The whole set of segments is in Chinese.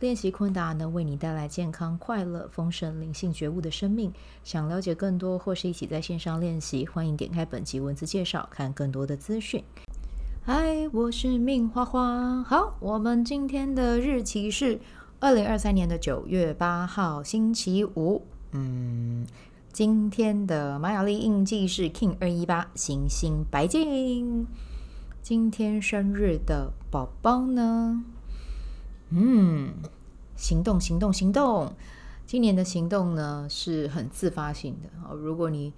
练习昆达能为你带来健康、快乐、丰盛、灵性觉悟的生命。想了解更多，或是一起在线上练习，欢迎点开本集文字介绍，看更多的资讯。嗨，我是命花花。好，我们今天的日期是二零二三年的九月八号，星期五。嗯，今天的玛雅历印记是 King 二一八，行星白金。今天生日的宝宝呢？嗯。行动，行动，行动！今年的行动呢是很自发性的哦。如果你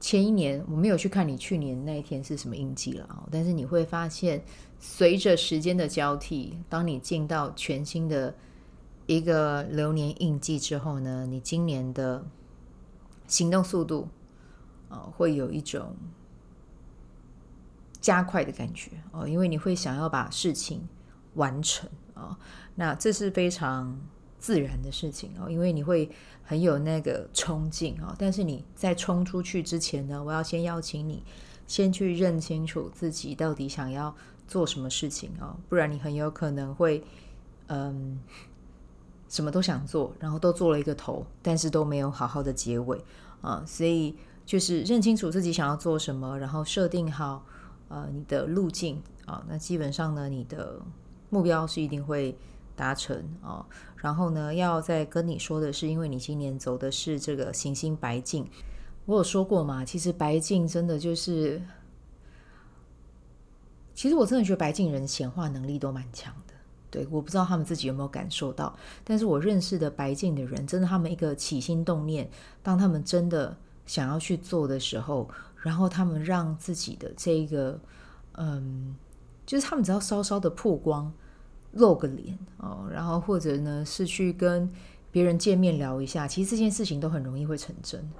前一年我没有去看你去年那一天是什么印记了哦，但是你会发现，随着时间的交替，当你进到全新的一个流年印记之后呢，你今年的行动速度啊会有一种加快的感觉哦，因为你会想要把事情完成啊。那这是非常自然的事情哦，因为你会很有那个冲劲哦。但是你在冲出去之前呢，我要先邀请你先去认清楚自己到底想要做什么事情哦，不然你很有可能会嗯什么都想做，然后都做了一个头，但是都没有好好的结尾啊。所以就是认清楚自己想要做什么，然后设定好呃你的路径啊。那基本上呢，你的目标是一定会。达成哦，然后呢，要再跟你说的是，因为你今年走的是这个行星白镜，我有说过嘛，其实白镜真的就是，其实我真的觉得白镜人显化能力都蛮强的。对，我不知道他们自己有没有感受到，但是我认识的白镜的人，真的他们一个起心动念，当他们真的想要去做的时候，然后他们让自己的这个，嗯，就是他们只要稍稍的曝光。露个脸哦，然后或者呢是去跟别人见面聊一下，其实这件事情都很容易会成真。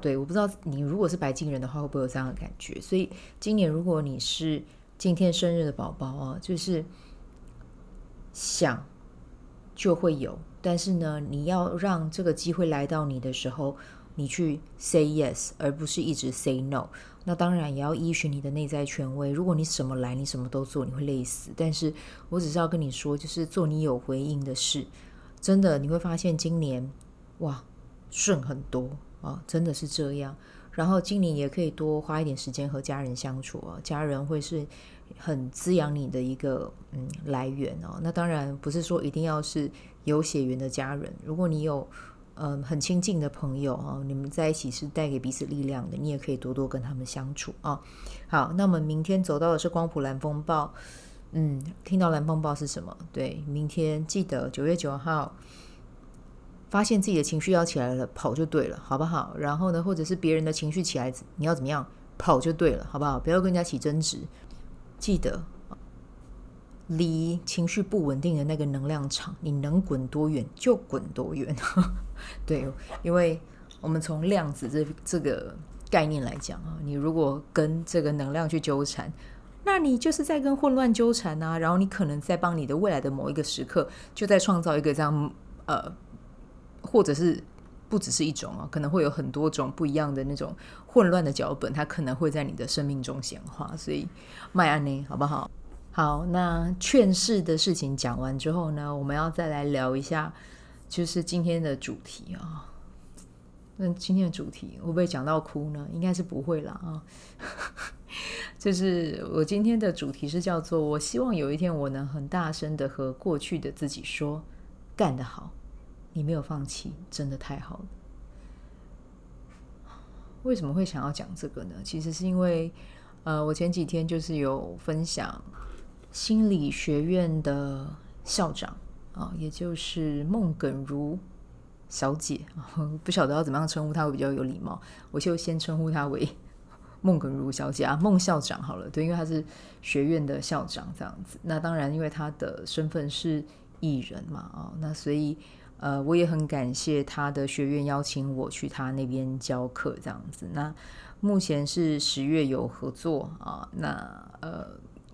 对，我不知道你如果是白金人的话，会不会有这样的感觉？所以今年如果你是今天生日的宝宝啊，就是想就会有，但是呢，你要让这个机会来到你的时候，你去 say yes，而不是一直 say no。那当然也要依循你的内在权威。如果你什么来，你什么都做，你会累死。但是我只是要跟你说，就是做你有回应的事，真的你会发现今年哇顺很多啊，真的是这样。然后今年也可以多花一点时间和家人相处啊，家人会是很滋养你的一个嗯来源哦。那当然不是说一定要是有血缘的家人，如果你有。嗯，很亲近的朋友啊，你们在一起是带给彼此力量的，你也可以多多跟他们相处啊。好，那我们明天走到的是光谱蓝风暴，嗯，听到蓝风暴是什么？对，明天记得九月九号，发现自己的情绪要起来了，跑就对了，好不好？然后呢，或者是别人的情绪起来，你要怎么样？跑就对了，好不好？不要跟人家起争执，记得。离情绪不稳定的那个能量场，你能滚多远就滚多远。对，因为我们从量子这这个概念来讲啊，你如果跟这个能量去纠缠，那你就是在跟混乱纠缠啊。然后你可能在帮你的未来的某一个时刻，就在创造一个这样呃，或者是不只是一种啊，可能会有很多种不一样的那种混乱的脚本，它可能会在你的生命中显化。所以，麦安妮，好不好？好，那劝世的事情讲完之后呢，我们要再来聊一下，就是今天的主题啊。那今天的主题会不会讲到哭呢？应该是不会啦啊。就是我今天的主题是叫做“我希望有一天我能很大声的和过去的自己说，干得好，你没有放弃，真的太好了。”为什么会想要讲这个呢？其实是因为，呃，我前几天就是有分享。心理学院的校长啊，也就是孟耿如小姐，不晓得要怎么样称呼她会比较有礼貌，我就先称呼她为孟耿如小姐啊，孟校长好了，对，因为她是学院的校长这样子。那当然，因为她的身份是艺人嘛，啊，那所以呃，我也很感谢他的学院邀请我去他那边教课这样子。那目前是十月有合作啊，那呃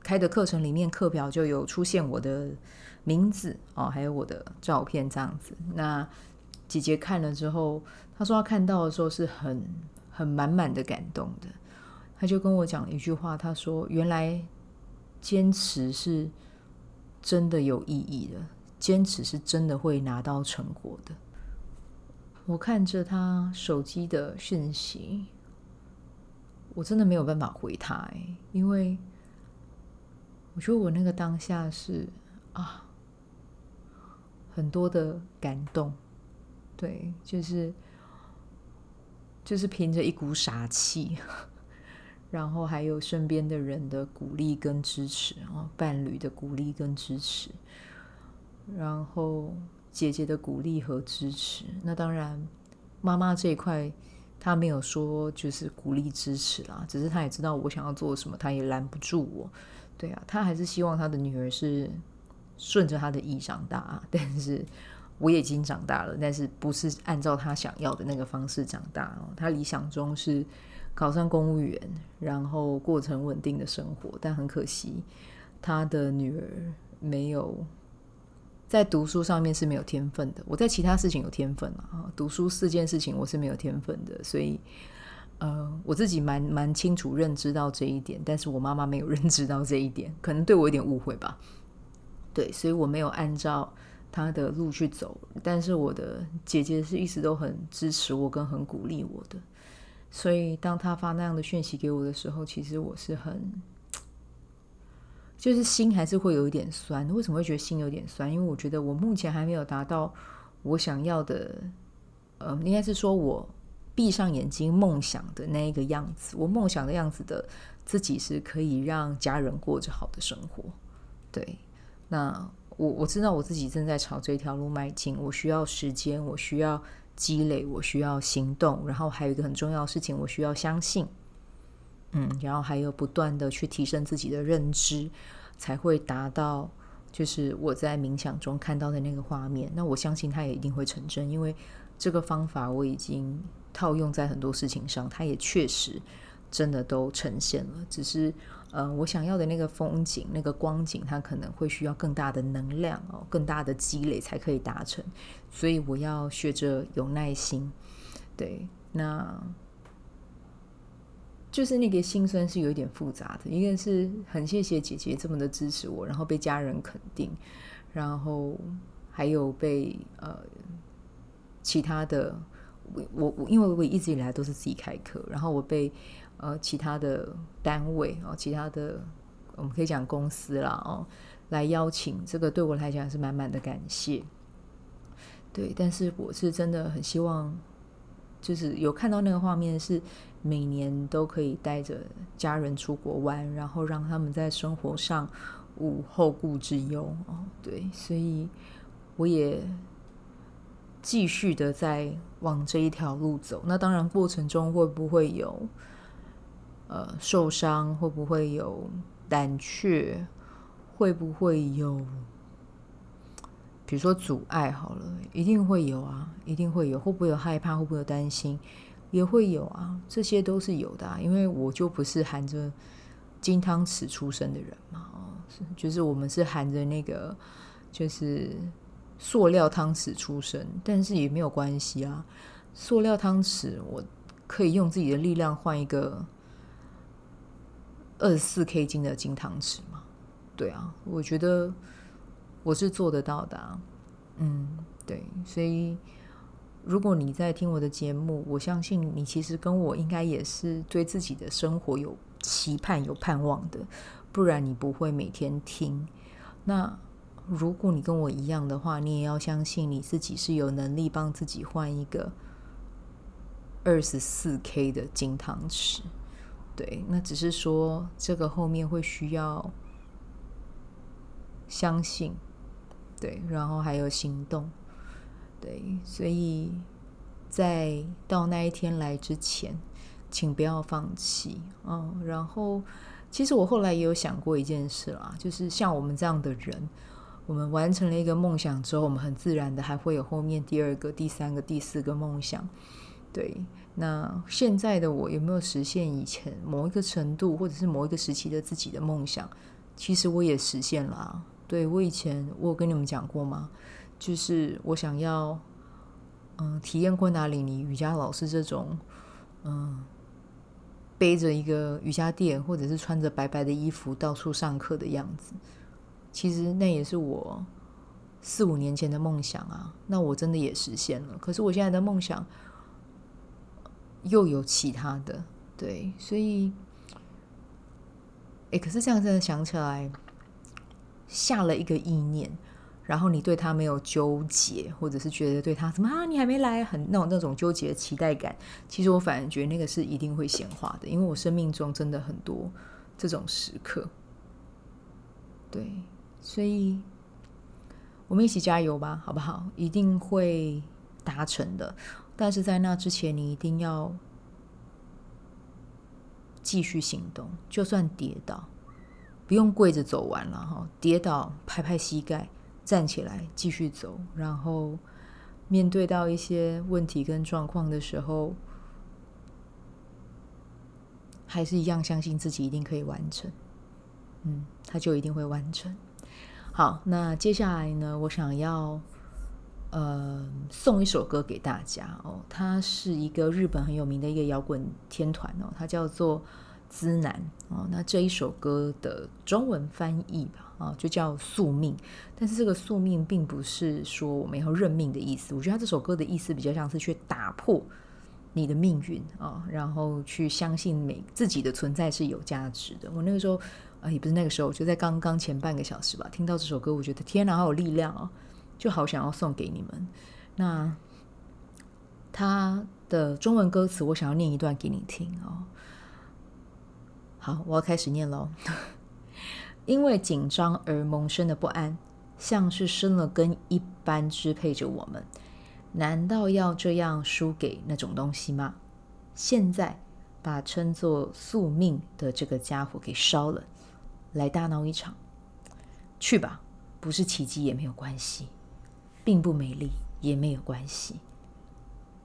开的课程里面课表就有出现我的名字哦，还有我的照片这样子。那姐姐看了之后，她说她看到的时候是很很满满的感动的。她就跟我讲了一句话，她说：“原来坚持是真的有意义的，坚持是真的会拿到成果的。”我看着她手机的讯息。我真的没有办法回他哎，因为我觉得我那个当下是啊，很多的感动，对，就是就是凭着一股傻气，然后还有身边的人的鼓励跟支持啊，伴侣的鼓励跟支持，然后姐姐的鼓励和支持，那当然妈妈这一块。他没有说就是鼓励支持啦，只是他也知道我想要做什么，他也拦不住我。对啊，他还是希望他的女儿是顺着他的意长大，但是我已经长大了，但是不是按照他想要的那个方式长大哦。他理想中是考上公务员，然后过成稳定的生活，但很可惜，他的女儿没有。在读书上面是没有天分的，我在其他事情有天分啊。读书四件事情我是没有天分的，所以呃，我自己蛮蛮清楚认知到这一点，但是我妈妈没有认知到这一点，可能对我有点误会吧。对，所以我没有按照她的路去走，但是我的姐姐是一直都很支持我跟很鼓励我的，所以当她发那样的讯息给我的时候，其实我是很。就是心还是会有一点酸，为什么会觉得心有点酸？因为我觉得我目前还没有达到我想要的，呃，应该是说我闭上眼睛梦想的那个样子。我梦想的样子的自己是可以让家人过着好的生活。对，那我我知道我自己正在朝这条路迈进，我需要时间，我需要积累，我需要行动，然后还有一个很重要的事情，我需要相信。嗯，然后还有不断的去提升自己的认知，才会达到就是我在冥想中看到的那个画面。那我相信它也一定会成真，因为这个方法我已经套用在很多事情上，它也确实真的都呈现了。只是呃，我想要的那个风景、那个光景，它可能会需要更大的能量哦，更大的积累才可以达成。所以我要学着有耐心。对，那。就是那个心酸是有一点复杂的，一个是很谢谢姐姐这么的支持我，然后被家人肯定，然后还有被呃其他的我我因为我一直以来都是自己开课，然后我被呃其他的单位、哦，其他的我们可以讲公司啦哦来邀请，这个对我来讲是满满的感谢。对，但是我是真的很希望。就是有看到那个画面，是每年都可以带着家人出国玩，然后让他们在生活上无后顾之忧哦。对，所以我也继续的在往这一条路走。那当然，过程中会不会有呃受伤？会不会有胆怯？会不会有？比如说阻碍好了，一定会有啊，一定会有。会不会有害怕？会不会有担心？也会有啊，这些都是有的啊。因为我就不是含着金汤匙出生的人嘛，哦，就是我们是含着那个就是塑料汤匙出生，但是也没有关系啊。塑料汤匙我可以用自己的力量换一个二十四 K 金的金汤匙嘛？对啊，我觉得。我是做得到的，嗯，对，所以如果你在听我的节目，我相信你其实跟我应该也是对自己的生活有期盼、有盼望的，不然你不会每天听。那如果你跟我一样的话，你也要相信你自己是有能力帮自己换一个二十四 K 的金汤匙。对，那只是说这个后面会需要相信。对，然后还有行动，对，所以在到那一天来之前，请不要放弃嗯。然后，其实我后来也有想过一件事啦，就是像我们这样的人，我们完成了一个梦想之后，我们很自然的还会有后面第二个、第三个、第四个梦想。对，那现在的我有没有实现以前某一个程度，或者是某一个时期的自己的梦想？其实我也实现了。对，我以前我有跟你们讲过吗？就是我想要，嗯，体验昆达里尼瑜伽老师这种，嗯，背着一个瑜伽垫，或者是穿着白白的衣服到处上课的样子。其实那也是我四五年前的梦想啊，那我真的也实现了。可是我现在的梦想又有其他的，对，所以，哎，可是这样真的想起来，下了一个意念，然后你对他没有纠结，或者是觉得对他怎么啊，你还没来，很那种那种纠结的期待感。其实我反而觉得那个是一定会显化的，因为我生命中真的很多这种时刻，对。所以，我们一起加油吧，好不好？一定会达成的。但是在那之前，你一定要继续行动，就算跌倒，不用跪着走完了哈。跌倒，拍拍膝盖，站起来，继续走。然后，面对到一些问题跟状况的时候，还是一样相信自己一定可以完成。嗯，他就一定会完成。好，那接下来呢，我想要呃送一首歌给大家哦，它是一个日本很有名的一个摇滚天团哦，它叫做资南哦。那这一首歌的中文翻译吧，啊，就叫宿命。但是这个宿命并不是说我们要认命的意思，我觉得它这首歌的意思比较像是去打破你的命运啊，然后去相信每自己的存在是有价值的。我那个时候。也不是那个时候，就在刚刚前半个小时吧，听到这首歌，我觉得天哪，好有力量哦，就好想要送给你们。那它的中文歌词，我想要念一段给你听哦。好，我要开始念喽。因为紧张而萌生的不安，像是生了根一般支配着我们。难道要这样输给那种东西吗？现在把称作宿命的这个家伙给烧了。来大闹一场，去吧，不是奇迹也没有关系，并不美丽也没有关系，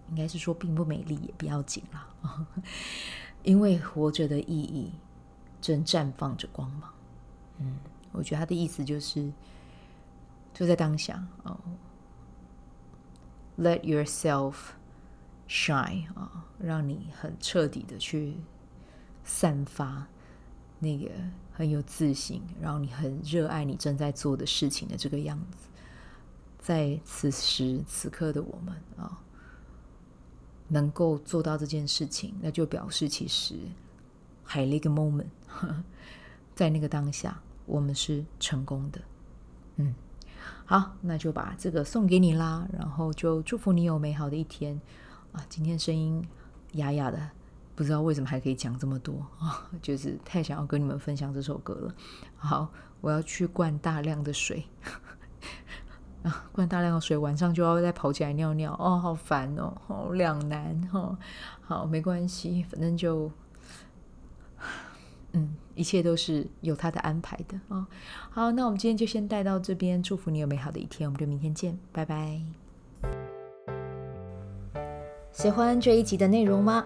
应该是说并不美丽也不要紧了，因为活着的意义正绽放着光芒。嗯，我觉得他的意思就是，就在当下哦，Let yourself shine 啊，让你很彻底的去散发那个。很有自信，然后你很热爱你正在做的事情的这个样子，在此时此刻的我们啊，能够做到这件事情，那就表示其实还有一个 moment，在那个当下，我们是成功的。嗯，好，那就把这个送给你啦，然后就祝福你有美好的一天啊！今天声音哑哑的。不知道为什么还可以讲这么多啊！就是太想要跟你们分享这首歌了。好，我要去灌大量的水 啊！灌大量的水，晚上就要再跑起来尿尿哦，好烦哦，好两难哦。好，没关系，反正就嗯，一切都是有他的安排的啊。好，那我们今天就先带到这边，祝福你有美好的一天，我们就明天见，拜拜。喜欢这一集的内容吗？